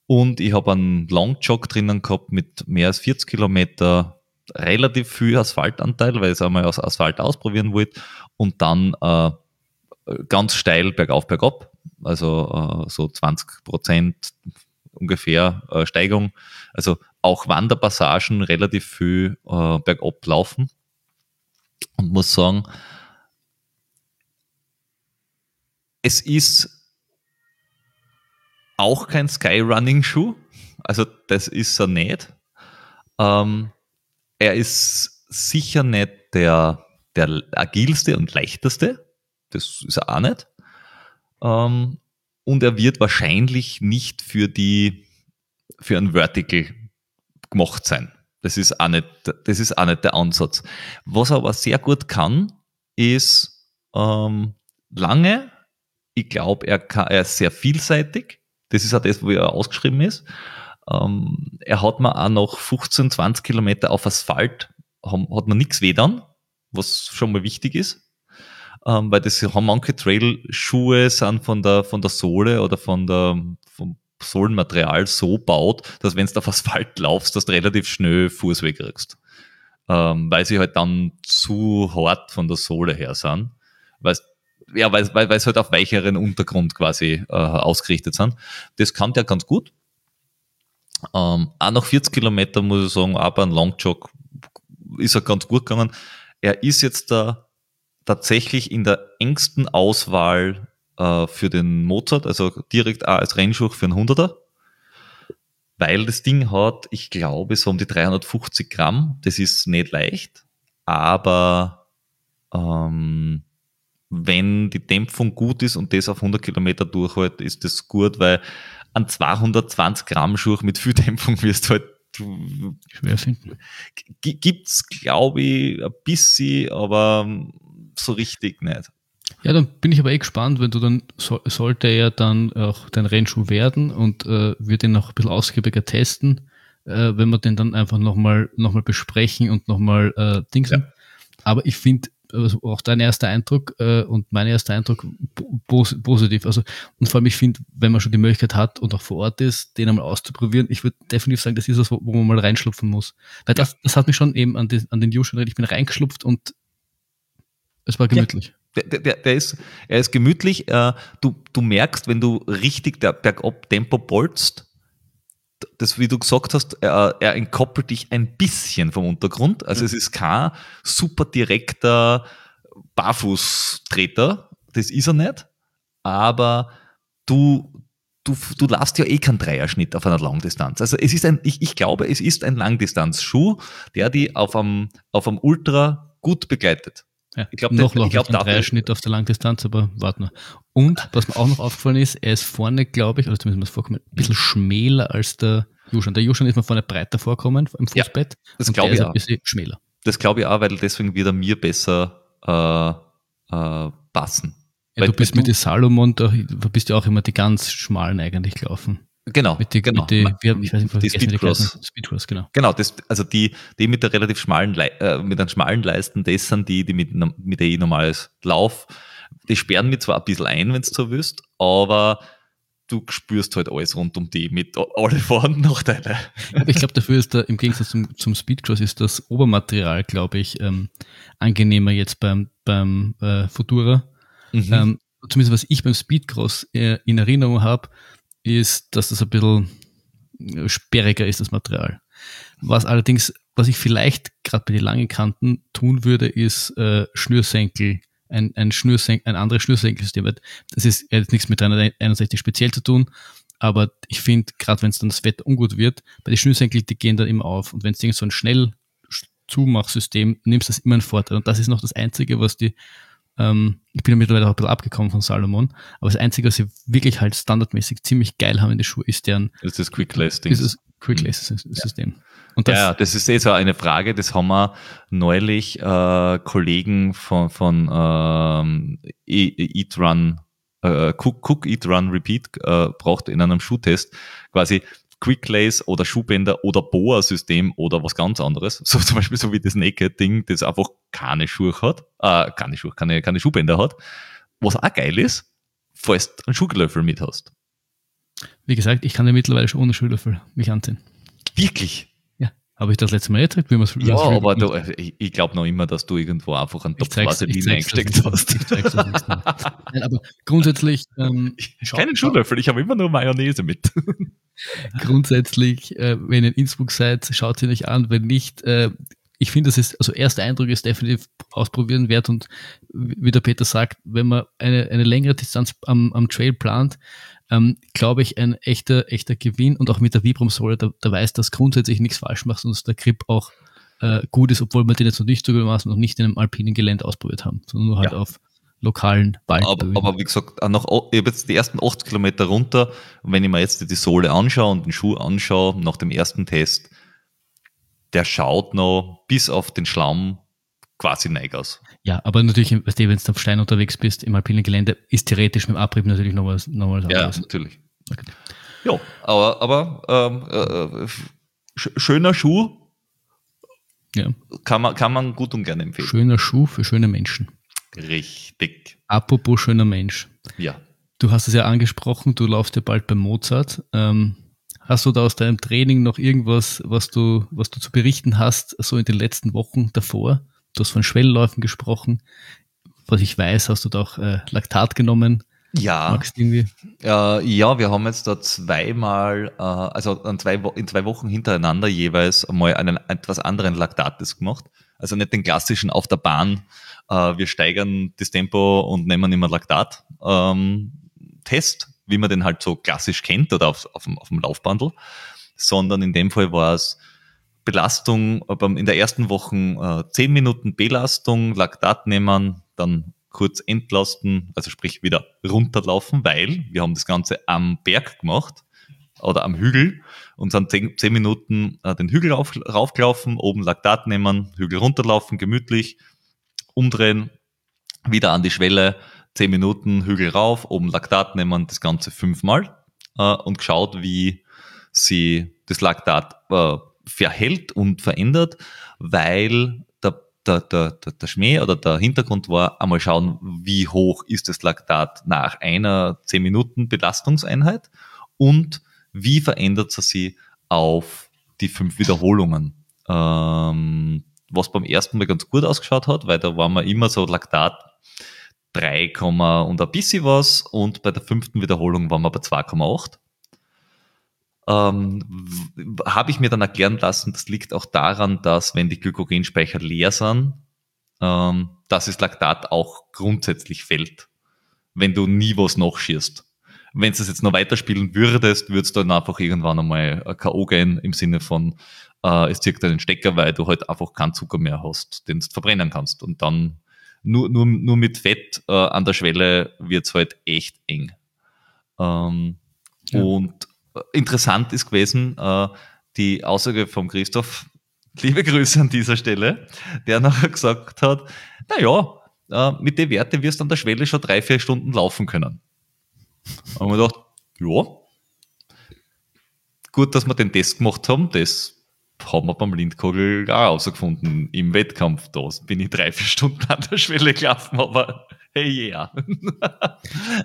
Und ich habe einen Longjog drinnen gehabt mit mehr als 40 Kilometer, relativ viel Asphaltanteil, weil ich es einmal aus Asphalt ausprobieren wollte. Und dann äh, ganz steil bergauf, bergab, also äh, so 20 Prozent ungefähr äh, Steigung. Also auch Wanderpassagen relativ viel äh, bergab laufen. Und muss sagen, es ist auch kein Skyrunning-Schuh. Also das ist er nicht. Ähm, er ist sicher nicht der, der agilste und leichteste. Das ist er auch nicht. Ähm, und er wird wahrscheinlich nicht für die, für ein Vertical gemacht sein. Das ist auch nicht, das ist auch nicht der Ansatz. Was er aber sehr gut kann, ist ähm, lange. Ich glaube, er, er ist sehr vielseitig. Das ist auch das, wo er ausgeschrieben ist. Ähm, er hat mir auch noch 15, 20 Kilometer auf Asphalt, haben, hat man nichts wedern, was schon mal wichtig ist ähm, weil das haben manche Trail-Schuhe sind von der, von der Sohle oder von der, vom Sohlenmaterial so baut, dass wenn du auf Asphalt laufst, dass du relativ schnell Fußweh kriegst. Ähm, weil sie halt dann zu hart von der Sohle her sind. Weil ja, weil, weil, weil sie halt auf weicheren Untergrund quasi äh, ausgerichtet sind. Das kann der ganz gut. Ähm, auch nach 40 Kilometer muss ich sagen, aber ein Longjog ist er ganz gut gegangen. Er ist jetzt da tatsächlich in der engsten Auswahl äh, für den Mozart, also direkt auch als Rennschuh für einen Hunderter, weil das Ding hat, ich glaube, so um die 350 Gramm. Das ist nicht leicht, aber ähm, wenn die Dämpfung gut ist und das auf 100 Kilometer durchhält, ist das gut, weil an 220 Gramm Schuh mit viel Dämpfung wirst du halt schwer finden. Gibt's, glaube ich, ein bisschen, aber so richtig nicht. Ja, dann bin ich aber eh gespannt, wenn du dann, so, sollte er dann auch dein Rennschuh werden und äh, wir den noch ein bisschen ausgiebiger testen, äh, wenn wir den dann einfach nochmal noch mal besprechen und nochmal äh, dingsen. Ja. Aber ich finde, auch dein erster Eindruck äh, und mein erster Eindruck pos positiv. Also, und vor allem, ich finde, wenn man schon die Möglichkeit hat und auch vor Ort ist, den einmal auszuprobieren, ich würde definitiv sagen, das ist was, wo, man mal reinschlupfen muss. Weil das, das hat mich schon eben an, die, an den Usual, ich bin reingeschlupft und es war gemütlich. Ja, der, der, der, ist, er ist gemütlich. Äh, du, du merkst, wenn du richtig der bergab Tempo bolzt, das, wie du gesagt hast, er, er entkoppelt dich ein bisschen vom Untergrund. Also mhm. es ist kein super direkter Barfußtreter. Das ist er nicht. Aber du, du, du lässt ja eh keinen Dreierschnitt auf einer Langdistanz. Also es ist ein, ich, ich glaube, es ist ein Langdistanzschuh, der die auf einem, auf einem Ultra gut begleitet. Ja, ich glaube, noch noch ich glaub, ein Dreierschnitt auf der Langdistanz, aber warte noch. Und was mir auch noch aufgefallen ist, er ist vorne, glaube ich, oder zumindest mir vorkommen, ein bisschen schmäler als der Juschan. Der Juschan ist mir vorne breiter vorkommen im Fußbett. Ja, das glaube ich auch. ein bisschen schmäler. Das glaube ich auch, weil deswegen wird er mir besser äh, äh, passen. Ja, weil, du bist mit den Salomon, da bist ja auch immer die ganz schmalen eigentlich gelaufen. Genau. Mit die, genau. Mit die, wir, ich weiß nicht, die Speedcross. Speedcross, genau. Genau, das, also die, die mit der relativ schmalen, äh, mit den schmalen Leisten, das sind die, die mit, mit der ich normales Lauf. Die sperren mich zwar ein bisschen ein, wenn du so willst, aber du spürst halt alles rund um die mit alle Vor- und Nachteile. Aber ich glaube, dafür ist da im Gegensatz zum, zum Speedcross ist das Obermaterial, glaube ich, ähm, angenehmer jetzt beim, beim äh, Futura. Mhm. Ähm, zumindest was ich beim Speedcross äh, in Erinnerung habe, ist, dass das ein bisschen sperriger ist, das Material. Was allerdings, was ich vielleicht gerade bei den langen Kanten tun würde, ist äh, Schnürsenkel, ein, ein, Schnürsenkel, ein anderes Schnürsenkelsystem. Das ist jetzt nichts mit 361 speziell zu tun, aber ich finde, gerade wenn es dann das Wetter ungut wird, bei den Schnürsenkel, die gehen dann immer auf. Und wenn es so ein schnell Zumachsystem, nimmst das immer einen Vorteil. Und das ist noch das Einzige, was die ähm, ich bin ja mittlerweile auch ein bisschen abgekommen von Salomon, aber das Einzige, was sie wirklich halt standardmäßig ziemlich geil haben in den Schuhen, ist deren ist das Quick Last Dieses Quick Last System. Und das, ja, das ist eh so eine Frage, das haben wir neulich äh, Kollegen von, von ähm, E- Eat Run, äh, Cook, Cook, Eat Run, Repeat äh, braucht in einem Schuhtest quasi Quick Lace oder Schuhbänder oder Boa-System oder was ganz anderes. So zum Beispiel so wie das Naked-Ding, das einfach keine Schuhe hat, äh, keine Schuhe, keine, keine Schuhbänder hat. Was auch geil ist, falls du einen Schuhlöffel mit hast. wie gesagt, ich kann ja mittlerweile schon ohne Schuhlöffel mich anziehen. Wirklich. Habe ich das letzte Mal erzählt, wie man es Ja, aber du, ich, ich glaube noch immer, dass du irgendwo einfach einen Topf Vaseline eingesteckt hast. Ich zeig's das nicht. Nein, aber grundsätzlich, ähm, Keinen Schuhlöffel, ich habe immer nur Mayonnaise mit. grundsätzlich, äh, wenn ihr in Innsbruck seid, schaut sie euch an. Wenn nicht, äh, ich finde, das ist, also erster Eindruck ist definitiv ausprobieren wert und wie der Peter sagt, wenn man eine, eine längere Distanz am, am Trail plant, ähm, glaube ich, ein echter, echter Gewinn und auch mit der Vibram-Sohle, da, da weiß, dass grundsätzlich nichts falsch macht und dass der Grip auch äh, gut ist, obwohl wir den jetzt noch nicht zugegebenermaßen noch nicht in einem alpinen Gelände ausprobiert haben, sondern nur halt Ja. auf lokalen Aber, Waldböden. aber wie gesagt, nach, ich habe jetzt die ersten 80 Kilometer runter und wenn ich mir jetzt die Sohle anschaue und den Schuh anschaue nach dem ersten Test, der schaut noch bis auf den Schlamm quasi neig aus. Ja, aber natürlich, weißt du, wenn du auf Stein unterwegs bist im alpinen Gelände, ist theoretisch mit dem Abrieb natürlich noch was, noch was Ja, anderes. natürlich. Okay. Ja, aber, aber ähm, äh, sch schöner Schuh Ja. kann man, kann man gut und gerne empfehlen. Schöner Schuh für schöne Menschen. Richtig. Apropos schöner Mensch. Ja. Du hast es ja angesprochen, du laufst ja bald bei Mozart. Ähm, hast du da aus deinem Training noch irgendwas, was du, was du zu berichten hast, so in den letzten Wochen davor? Du hast von Schwellenläufen gesprochen. Was ich weiß, hast du da auch äh, Laktat genommen. Ja. Magst irgendwie? Äh, ja, wir haben jetzt da zweimal, äh, also an zwei, Wo- in zwei Wochen hintereinander jeweils mal einen etwas anderen Laktattest gemacht. Also nicht den klassischen auf der Bahn, äh, wir steigern das Tempo und nehmen immer Laktat ähm, Test, wie man den halt so klassisch kennt oder auf, auf, dem, auf dem Laufbandel, sondern in dem Fall war es Belastung, beim- in der ersten Woche äh, 10 Minuten Belastung, Laktat nehmen, dann kurz entlasten, also sprich wieder runterlaufen, weil wir haben das Ganze am Berg gemacht oder am Hügel und sind 10, 10 Minuten äh, den Hügel rauf, raufgelaufen, oben Laktat nehmen, Hügel runterlaufen, gemütlich, umdrehen, wieder an die Schwelle, 10 Minuten Hügel rauf, oben Laktat nehmen, das Ganze fünfmal äh, und geschaut, wie sie das Laktat äh, verhält und verändert, weil der, der, der, der, Schmäh oder der Hintergrund war, einmal schauen, wie hoch ist das Laktat nach einer 10 Minuten Belastungseinheit und wie verändert sie sich auf die fünf Wiederholungen. Ähm, was beim ersten Mal ganz gut ausgeschaut hat, weil da waren wir immer so Laktat 3, und ein bisschen was und bei der fünften Wiederholung waren wir bei 2,8 ähm, habe ich mir dann erklären lassen, das liegt auch daran, dass wenn die Glykogenspeicher leer sind, ähm, dass das Laktat auch grundsätzlich fällt, wenn du nie was nachschießt. Wenn du es jetzt noch weiterspielen würdest, würdest du dann einfach irgendwann einmal ein K.O. gehen im Sinne von, äh, es zirkt den Stecker, weil du halt einfach keinen Zucker mehr hast, den du verbrennen kannst. Und dann nur, nur, nur mit Fett äh, an der Schwelle wird's halt echt eng. Ähm, Ja. Und äh, interessant ist gewesen, äh, die Aussage vom Christoph, liebe Grüße an dieser Stelle, der nachher gesagt hat, na ja, äh, mit den Werte wirst du an der Schwelle schon drei, vier Stunden laufen können. Und wir gedacht, ja, gut, dass wir den Test gemacht haben, das haben wir beim Lindkogel auch rausgefunden im Wettkampf. Da bin ich drei, vier Stunden an der Schwelle gelaufen, aber hey, ja.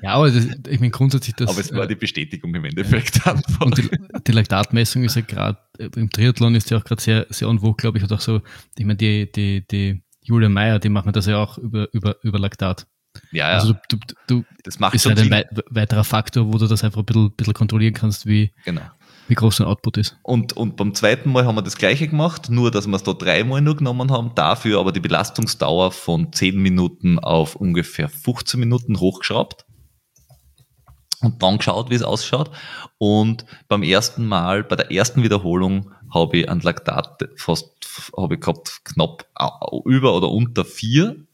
Ja, aber das, ich meine grundsätzlich das. aber es war äh, die Bestätigung im Endeffekt. einfach. Und die, die Laktatmessung ist ja gerade, im Triathlon ist ja auch gerade sehr, sehr vogue, glaube ich, und auch so, ich meine, die, die, die Julia Meyer, die machen das ja auch über, über, über Laktat. ja, ja, Also du, du, du das macht ist halt ein wei weiterer Faktor, wo du das einfach ein bisschen, bisschen kontrollieren kannst, wie, Genau. Wie groß dein Output ist. Und, und beim zweiten Mal haben wir das gleiche gemacht, nur dass wir es da dreimal nur genommen haben, dafür aber die Belastungsdauer von 10 Minuten auf ungefähr 15 Minuten hochgeschraubt und dann geschaut, wie es ausschaut. Und beim ersten Mal, bei der ersten Wiederholung, habe ich ein Laktat fast, habe ich gehabt, knapp über oder unter vier.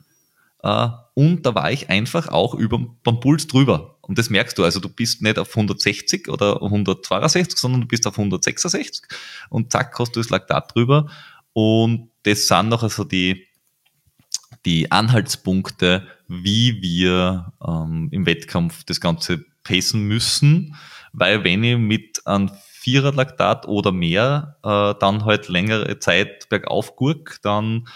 Äh, Und da war ich einfach auch über, beim Puls drüber. Und das merkst du, also du bist nicht auf 160 oder 162, sondern du bist auf 166 und zack, hast du das Laktat drüber. Und das sind noch also die, die Anhaltspunkte, wie wir ähm, im Wettkampf das Ganze pacen müssen, weil wenn ich mit einem Vierer Laktat oder mehr äh, dann halt längere Zeit bergauf gurk, dann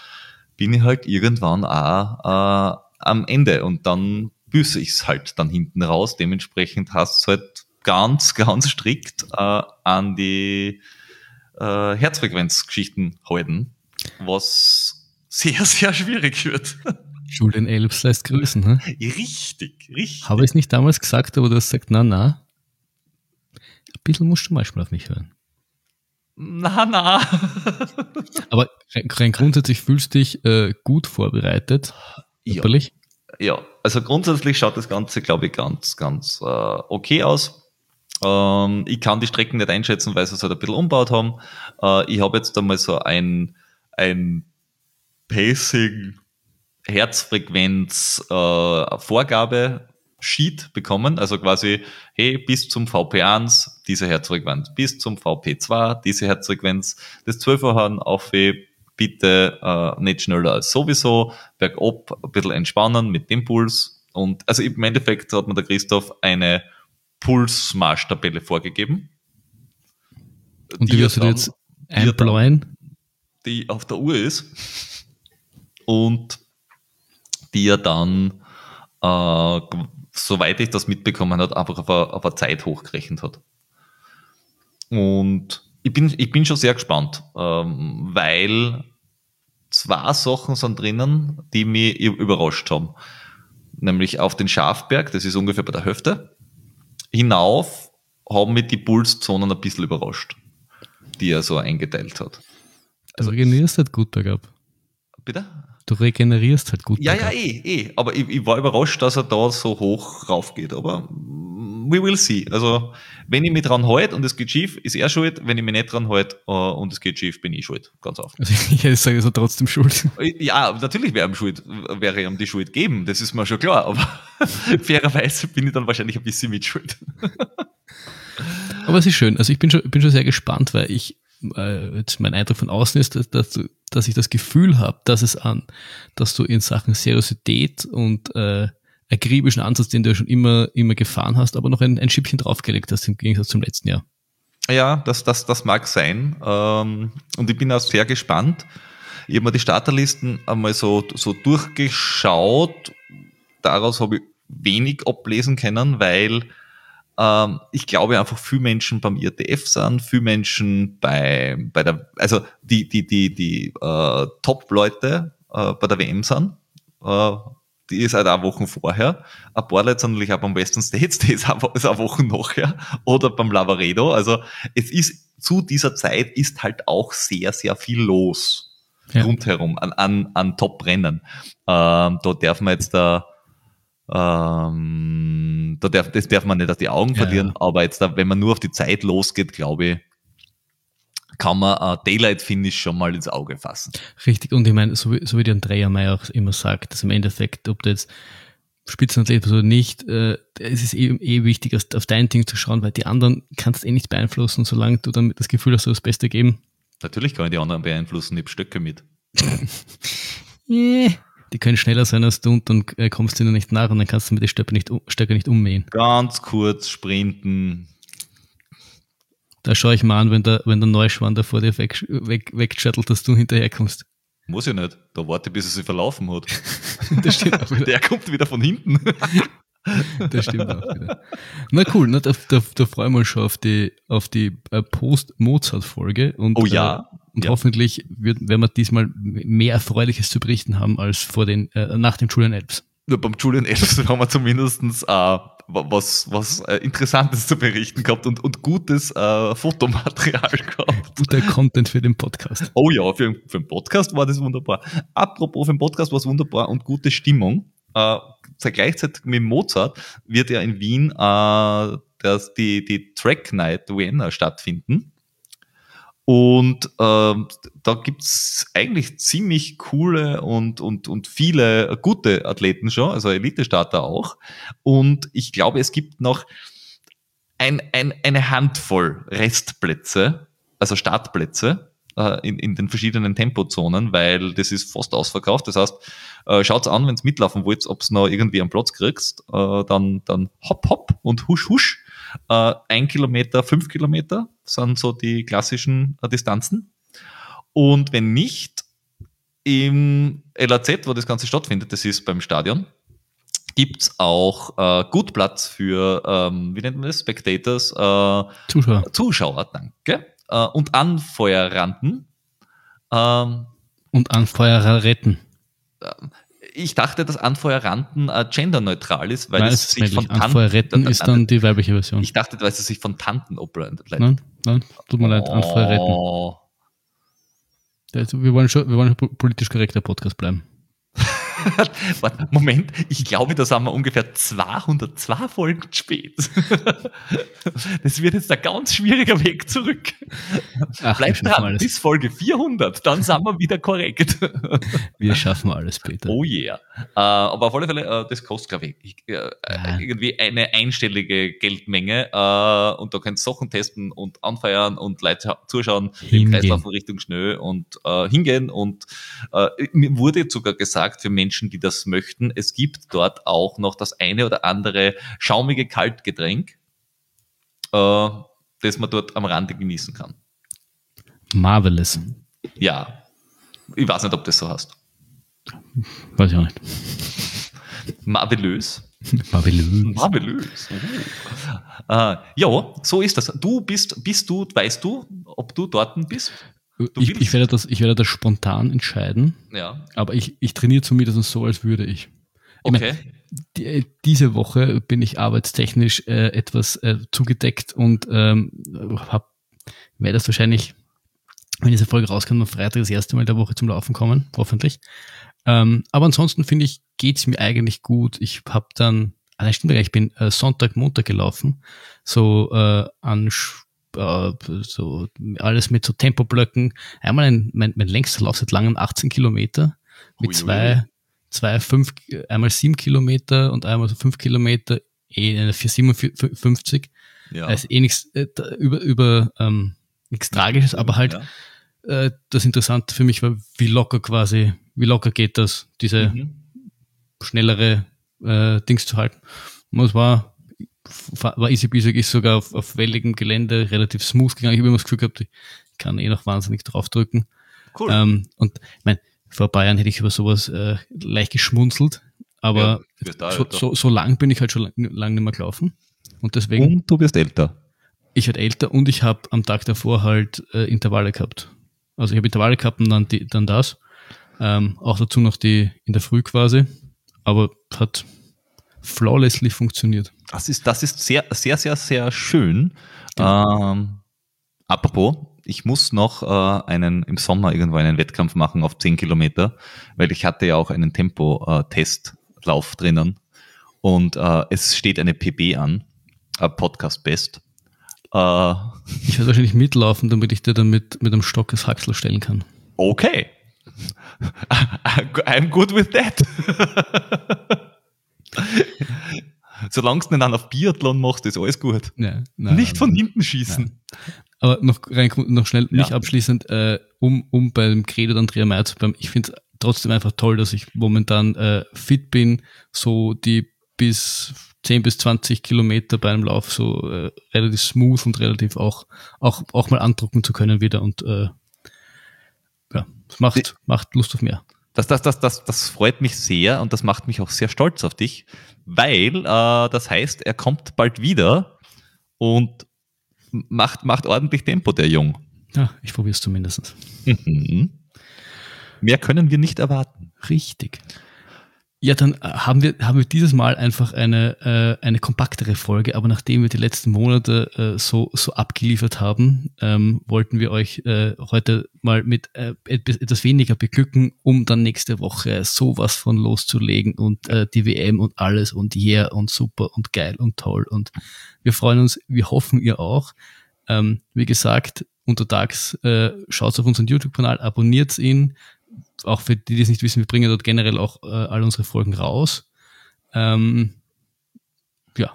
bin ich halt irgendwann auch äh, am Ende. Und dann büße ich es halt dann hinten raus. Dementsprechend hast du halt ganz, ganz strikt äh, an die äh, Herzfrequenzgeschichten halten, was sehr, sehr schwierig wird. Julian Elbs lässt grüßen, ne? Richtig, richtig. Habe ich es nicht damals gesagt, aber du hast gesagt, na, na. Ein bisschen musst du manchmal auf mich hören. Na, na. aber rein grundsätzlich fühlst du dich äh, gut vorbereitet. Ja. ja, also grundsätzlich schaut das Ganze, glaube ich, ganz, ganz äh, okay aus. Ähm, ich kann die Strecken nicht einschätzen, weil sie es halt ein bisschen umbaut haben. Äh, ich habe jetzt einmal so ein, ein Pacing Herzfrequenz äh, Vorgabe Sheet bekommen, also quasi, hey, bis zum VP1 diese Herzfrequenz, bis zum VP2 diese Herzfrequenz, das 12 auf bitte äh, nicht schneller als sowieso, bergab ein bisschen entspannen mit dem Puls und also im Endeffekt hat mir der Christoph eine Pulsmarschtabelle vorgegeben. Und die, wirst du jetzt einbläuen? Die auf der Uhr ist und die er dann, äh, soweit ich das mitbekommen habe, einfach auf eine, auf eine Zeit hochgerechnet hat. Und ich bin, ich bin schon sehr gespannt, ähm, weil zwei Sachen sind drinnen, die mich überrascht haben. Nämlich auf den Schafberg, das ist ungefähr bei der Hälfte, hinauf haben mich die Pulszonen ein bisschen überrascht, die er so eingeteilt hat. Also regenerierst halt gut bergab. Bitte? Du regenerierst halt gut. Ja, ja, eh, eh. Aber ich, ich, war überrascht, dass er da so hoch rauf geht. Aber we will see. Also, wenn ich mich dran halte und es geht schief, ist er schuld. Wenn ich mich nicht dran halte uh, und es geht schief, bin ich schuld. Ganz oft. Also ich sagen, ist er trotzdem schuld. Ja, natürlich wäre ihm schuld, wäre ihm die Schuld geben. Das ist mir schon klar. Aber fairerweise bin ich dann wahrscheinlich ein bisschen mit schuld. aber es ist schön. Also ich bin schon, bin schon sehr gespannt, weil ich äh, jetzt mein Eindruck von außen ist, dass, dass, dass ich das Gefühl habe, dass es an, dass du in Sachen Seriosität und äh, akribischen Ansatz, den du ja schon immer, immer gefahren hast, aber noch ein, ein Schippchen draufgelegt hast im Gegensatz zum letzten Jahr. Ja, das, das, das mag sein. Ähm, und ich bin auch sehr gespannt. Ich habe mir die Starterlisten einmal so, so durchgeschaut. Daraus habe ich wenig ablesen können, weil ich glaube einfach viele Menschen beim IRTF sind, viele Menschen bei, bei der, also die, die, die, die äh, Top-Leute äh, bei der WM sind. Äh, die ist halt auch Wochen vorher. Ein paar Leute sind natürlich auch beim Western States, die ist auch, ist auch Wochen nachher. Oder beim Lavaredo. Also es ist zu dieser Zeit ist halt auch sehr, sehr viel los. Ja. Rundherum an, an, an Top-Rennen. Ähm, da darf man jetzt da ähm, da darf, das darf man nicht aus die Augen verlieren, ja. aber jetzt, wenn man nur auf die Zeit losgeht, glaube ich, kann man äh, Daylight Finish schon mal ins Auge fassen. Richtig, und ich meine, so, wie, so wie der Andrea Meyer auch immer sagt, dass im Endeffekt, ob du jetzt Spitzenathlet bist oder nicht, äh, es ist eh, eh wichtig, auf dein Ding zu schauen, weil die anderen kannst du eh nicht beeinflussen, solange du dann das Gefühl hast, du das Beste geben. Natürlich kann ich die anderen beeinflussen, ich habe Stöcke mit. die können schneller sein als du und dann äh, kommst du ihnen nicht nach und dann kannst du mit den Stöcke nicht, Stöcke nicht ummähen. Ganz kurz sprinten. Da schaue ich mal an, wenn der, wenn der Neuschwan da vor dir weg, weg, wegschattelt, dass du hinterherkommst. Muss ich nicht. Da warte, bis er sich verlaufen hat. Der kommt wieder von hinten. das stimmt auch wieder. Na cool, na, da, da, da freuen wir uns schon auf die, auf die äh, Post-Mozart-Folge. Oh ja. Äh, und ja. hoffentlich wird, werden wir diesmal mehr Erfreuliches zu berichten haben als vor den, äh, nach dem Julian Elbs. Ja, beim Julian Elbs haben wir zumindestens äh, was, was äh, Interessantes zu berichten gehabt und, und gutes äh, Fotomaterial gehabt. Guter Content für den Podcast. Oh ja, für, für den Podcast war das wunderbar. Apropos, für den Podcast war es wunderbar und gute Stimmung. Äh, gleichzeitig mit Mozart wird ja in Wien äh, das, die, die Track Night Vienna stattfinden. Und ähm, da gibt's eigentlich ziemlich coole und, und, und viele gute Athleten schon, also Elite-Starter auch. Und ich glaube, es gibt noch ein, ein, eine Handvoll Restplätze, also Startplätze äh, in, in den verschiedenen Tempozonen, weil das ist fast ausverkauft. Das heißt, äh, schaut's an, wenn's mitlaufen wollt, ob's noch irgendwie einen Platz kriegst, äh, dann, dann hopp, hopp und husch, husch. Äh, ein Kilometer, fünf Kilometer sind so die klassischen äh, Distanzen. Und wenn nicht, im LAZ, wo das Ganze stattfindet, das ist beim Stadion, gibt's auch äh, gut Platz für, ähm, wie nennt man das, Spectators? Äh, Zuschauer. Zuschauer, danke. Äh, und Anfeuerranden. Ähm, Und Anfeuerer retten. Ich dachte, dass Anfeuerranden äh, genderneutral ist, weil Nein, es sich von männlich. Anfeuerretten ist dann die weibliche Version. Ich dachte, weil es sich von Tanten ableitet. Nein, nein, tut mir leid, Anfeuerretten. Oh. Also wir wollen schon, wir wollen schon po- politisch korrekter Podcast bleiben. Warte, Moment, ich glaube, da sind wir ungefähr 202 Folgen spät. Das wird jetzt ein ganz schwieriger Weg zurück. Ach, wir Bleib schaffen dran, alles. bis Folge 400, dann sind wir wieder korrekt. Wir schaffen alles, Peter. Oh yeah. Äh, aber auf alle Fälle, äh, das kostet, glaube ich, äh, irgendwie eine einstellige Geldmenge. Und da könnt ihr Sachen testen und anfeiern und Leute scha- zuschauen, im Hingehen. Kreislauf in Richtung Schnee und hingehen. Und mir wurde jetzt sogar gesagt, für Menschen, die das möchten, es gibt dort auch noch das eine oder andere schaumige Kaltgetränk, äh, das man dort am Rande genießen kann. Marvelous. Ja. Ich weiß nicht, ob du das so hast. Weiß ich auch nicht. Marvelös. Marvelous. Marvelös. Oh. Äh, ja, so ist das. Du bist, bist du, weißt du, ob du dort bist? Ich, ich, werde das, ich werde das spontan entscheiden, Ja. aber ich, ich trainiere zumindest so, als würde ich. Ich Okay. Die, äh, diese Woche bin ich arbeitstechnisch äh, etwas äh, zugedeckt und ähm, werde das wahrscheinlich, wenn diese Folge rauskommt, am Freitag das erste Mal der Woche zum Laufen kommen, hoffentlich. Ähm, aber ansonsten finde ich, geht's mir eigentlich gut. Ich habe dann, ah, nein, stimmt, ich bin äh, Sonntag, Montag gelaufen, so äh, an Sch- äh, so alles mit so Tempoblöcken. Einmal ein, mein, mein längster Lauf seit langem 18 Kilometer mit Ui, zwei, zwei, fünf, einmal sieben Kilometer und einmal so fünf Kilometer, eh eine 457. Ja. Also eh nichts äh, über, über ähm, nichts Tragisches, aber halt Ja. äh, das Interessante für mich war, wie locker quasi, wie locker geht das, diese Mhm. schnellere äh, Dings zu halten. Und es war, war easy peasy, ist sogar auf, auf welligem Gelände relativ smooth gegangen. Ich habe immer das Gefühl gehabt, ich kann eh noch wahnsinnig draufdrücken. Cool. Ähm, und ich mein, vor Jahren hätte ich über sowas äh, leicht geschmunzelt, aber Ja, so, so, so lang bin ich halt schon lang, lang nicht mehr gelaufen. Und deswegen, Und du wirst älter. ich werde älter und ich habe am Tag davor halt äh, Intervalle gehabt. Also ich habe Intervalle gehabt und dann, die, dann das. Ähm, auch dazu noch die in der Früh quasi. Aber hat flawlessly funktioniert. Das ist, das ist sehr, sehr, sehr, sehr schön. Ähm, apropos, ich muss noch äh, einen im Sommer irgendwo einen Wettkampf machen auf 10 Kilometer, weil ich hatte ja auch einen Tempo-Testlauf drinnen und äh, es steht eine PB an, äh, Podcast Best. Äh, Ich werde wahrscheinlich mitlaufen, damit ich dir dann mit, mit einem Stock das Haxel stellen kann. okay. I'm good with that. Solange du nicht dann auf Biathlon machst, ist alles gut. Ja, nein, Nicht von nein. hinten schießen. Aber noch, rein, noch schnell, Ja. nicht abschließend, äh, um, um beim Credo Andrea Meyer zu bleiben. Ich finde es trotzdem einfach toll, dass ich momentan äh, fit bin, so die bis 10 bis 20 Kilometer bei einem Lauf so äh, relativ smooth und relativ auch, auch, auch mal andrucken zu können wieder und äh, ja, es macht, macht Lust auf mehr. Das, das, das, das, das freut mich sehr und das macht mich auch sehr stolz auf dich, weil äh, das heißt, er kommt bald wieder und macht, macht ordentlich Tempo, der Jung. Ja, ich probiere es zumindest. Mhm. Mehr können wir nicht erwarten. Richtig. Ja, dann äh, haben wir, haben wir dieses Mal einfach eine, äh, eine kompaktere Folge, aber nachdem wir die letzten Monate äh, so, so abgeliefert haben, ähm, wollten wir euch äh, heute mal mit äh, etwas weniger beglücken, um dann nächste Woche sowas von loszulegen und äh, die WM und alles und yeah und super und geil und toll und wir freuen uns, wir hoffen ihr auch. Ähm, wie gesagt, untertags, äh, schaut auf unseren YouTube-Kanal, abonniert ihn. Auch für die, die es nicht wissen, wir bringen dort generell auch äh, all unsere Folgen raus. Ähm, ja,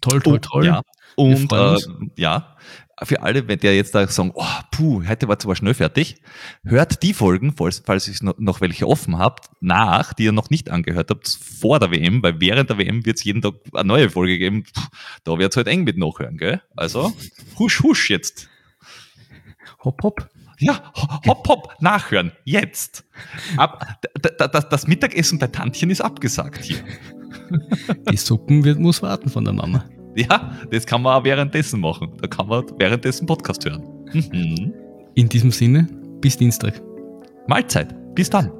toll, toll, toll. Ja. Und äh, ja, für alle, wenn der jetzt da sagen, oh, puh, heute war zwar schnell fertig, hört die Folgen, falls, falls ihr noch welche offen habt, nach, die ihr noch nicht angehört habt, vor der WM, weil während der WM wird es jeden Tag eine neue Folge geben. Puh, da wird es halt eng mit nachhören, gell? Also, husch, husch jetzt. Hopp, hopp. Ja, hopp, hopp, nachhören, jetzt. Ab, das, das Mittagessen bei Tantchen ist abgesagt hier. Die Suppen wird, muss warten von der Mama. Ja, das kann man auch währenddessen machen. Da kann man währenddessen Podcast hören. Mhm. In diesem Sinne, bis Dienstag. Mahlzeit. Bis dann.